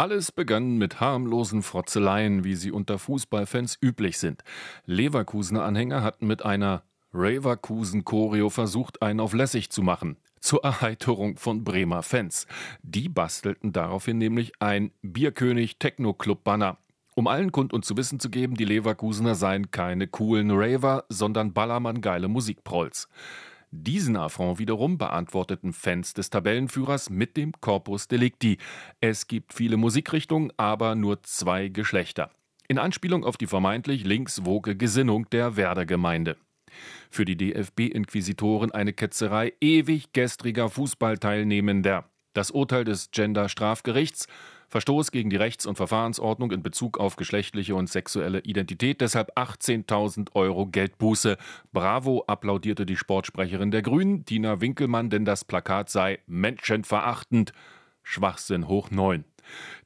Alles begann mit harmlosen Frotzeleien, wie sie unter Fußballfans üblich sind. Leverkusener Anhänger hatten mit einer Raverkusen-Choreo versucht, einen auf lässig zu machen. Zur Erheiterung von Bremer Fans. Die bastelten daraufhin nämlich ein Bierkönig Techno-Club-Banner. Um allen Kund und zu wissen zu geben, die Leverkusener seien keine coolen Raver, sondern Ballermann-geile Musikprolls. Diesen Affront wiederum beantworteten Fans des Tabellenführers mit dem Corpus Delicti. Es gibt viele Musikrichtungen, aber nur zwei Geschlechter. In Anspielung auf die vermeintlich linkswoge Gesinnung der Werder-Gemeinde. Für die DFB-Inquisitoren eine Ketzerei ewig gestriger Fußballteilnehmender. Das Urteil des Gender-Strafgerichts Verstoß gegen die Rechts- und Verfahrensordnung in Bezug auf geschlechtliche und sexuelle Identität, deshalb 18.000 Euro Geldbuße. Bravo, applaudierte die Sportsprecherin der Grünen, Tina Winkelmann, denn das Plakat sei menschenverachtend. Schwachsinn hoch neun.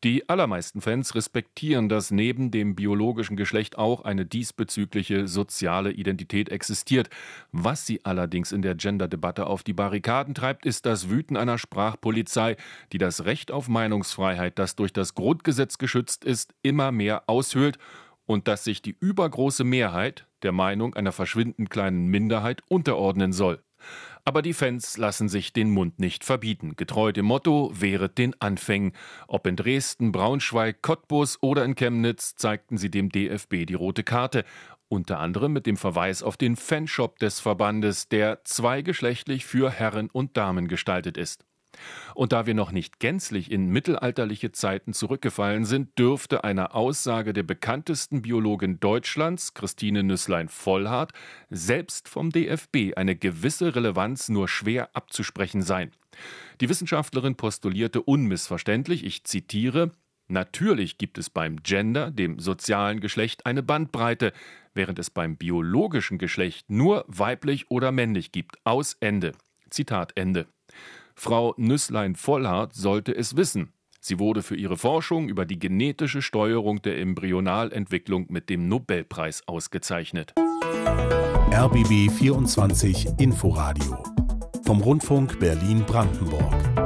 Die allermeisten Fans respektieren, dass neben dem biologischen Geschlecht auch eine diesbezügliche soziale Identität existiert. Was sie allerdings in der Gender-Debatte auf die Barrikaden treibt, ist das Wüten einer Sprachpolizei, die das Recht auf Meinungsfreiheit, das durch das Grundgesetz geschützt ist, immer mehr aushöhlt und dass sich die übergroße Mehrheit der Meinung einer verschwindend kleinen Minderheit unterordnen soll. Aber die Fans lassen sich den Mund nicht verbieten. Getreu dem Motto, wehret den Anfängen. Ob in Dresden, Braunschweig, Cottbus oder in Chemnitz zeigten sie dem DFB die rote Karte. Unter anderem mit dem Verweis auf den Fanshop des Verbandes, der zweigeschlechtlich für Herren und Damen gestaltet ist. Und da wir noch nicht gänzlich in mittelalterliche Zeiten zurückgefallen sind, dürfte einer Aussage der bekanntesten Biologin Deutschlands, Christine Nüsslein-Vollhardt, selbst vom DFB eine gewisse Relevanz nur schwer abzusprechen sein. Die Wissenschaftlerin postulierte unmissverständlich, ich zitiere, Natürlich gibt es beim Gender, dem sozialen Geschlecht, eine Bandbreite, während es beim biologischen Geschlecht nur weiblich oder männlich gibt. Aus Ende. Zitat Ende. Frau Nüsslein-Vollhardt sollte es wissen. Sie wurde für ihre Forschung über die genetische Steuerung der Embryonalentwicklung mit dem Nobelpreis ausgezeichnet. RBB 24 Inforadio vom Rundfunk Berlin-Brandenburg.